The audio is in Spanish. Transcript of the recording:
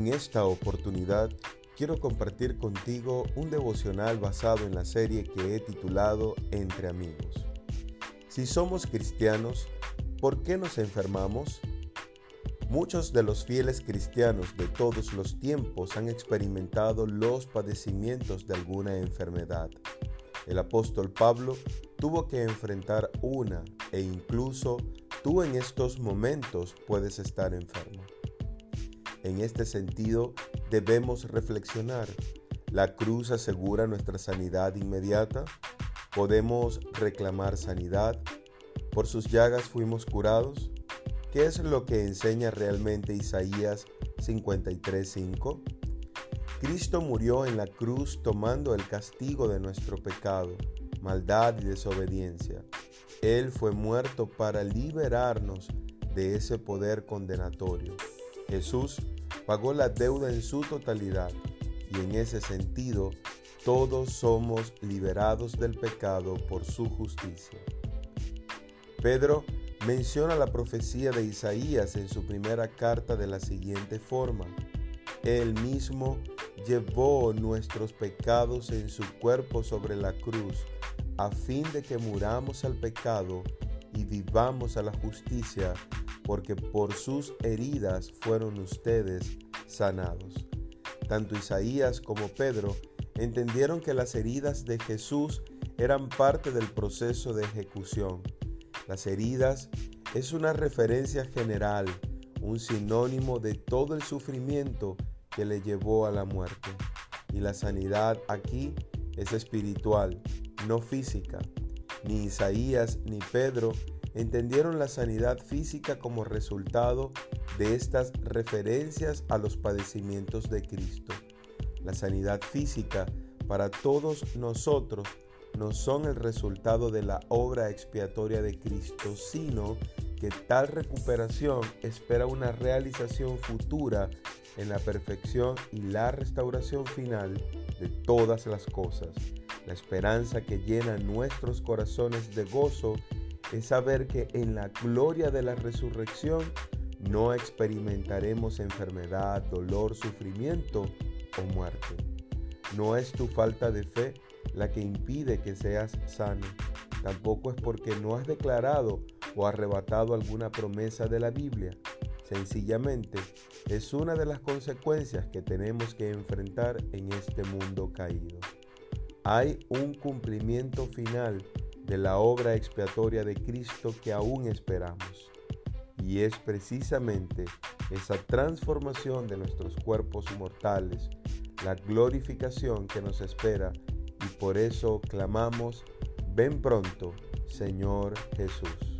En esta oportunidad quiero compartir contigo un devocional basado en la serie que he titulado Entre amigos. Si somos cristianos, ¿por qué nos enfermamos? Muchos de los fieles cristianos de todos los tiempos han experimentado los padecimientos de alguna enfermedad. El apóstol Pablo tuvo que enfrentar una e incluso tú en estos momentos puedes estar enfermo. En este sentido, debemos reflexionar. ¿La cruz asegura nuestra sanidad inmediata? ¿Podemos reclamar sanidad? ¿Por sus llagas fuimos curados? ¿Qué es lo que enseña realmente Isaías 53:5? Cristo murió en la cruz tomando el castigo de nuestro pecado, maldad y desobediencia. Él fue muerto para liberarnos de ese poder condenatorio. Jesús pagó la deuda en su totalidad y en ese sentido todos somos liberados del pecado por su justicia. Pedro menciona la profecía de Isaías en su primera carta de la siguiente forma. Él mismo llevó nuestros pecados en su cuerpo sobre la cruz, a fin de que muramos al pecado y vivamos a la justicia, porque por sus heridas fueron ustedes sanados. Tanto Isaías como Pedro entendieron que las heridas de Jesús eran parte del proceso de ejecución. Las heridas es una referencia general, un sinónimo de todo el sufrimiento que le llevó a la muerte. Y la sanidad aquí es espiritual, no física. Ni Isaías ni Pedro entendieron la sanidad física como resultado de estas referencias a los padecimientos de Cristo. La sanidad física para todos nosotros no son el resultado de la obra expiatoria de Cristo, sino que tal recuperación espera una realización futura en la perfección y la restauración final de todas las cosas. La esperanza que llena nuestros corazones de gozo es saber que en la gloria de la resurrección no experimentaremos enfermedad, dolor, sufrimiento o muerte. No es tu falta de fe la que impide que seas sano. Tampoco es porque no has declarado o arrebatado alguna promesa de la Biblia. Sencillamente es una de las consecuencias que tenemos que enfrentar en este mundo caído. Hay un cumplimiento final de la obra expiatoria de Cristo que aún esperamos. Y es precisamente esa transformación de nuestros cuerpos mortales, la glorificación que nos espera y por eso clamamos, ven pronto, Señor Jesús.